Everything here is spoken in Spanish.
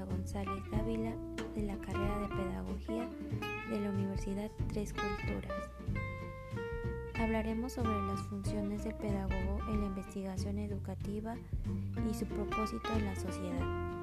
González Dávila de la carrera de Pedagogía de la Universidad Tres Culturas. Hablaremos sobre las funciones del pedagogo en la investigación educativa y su propósito en la sociedad.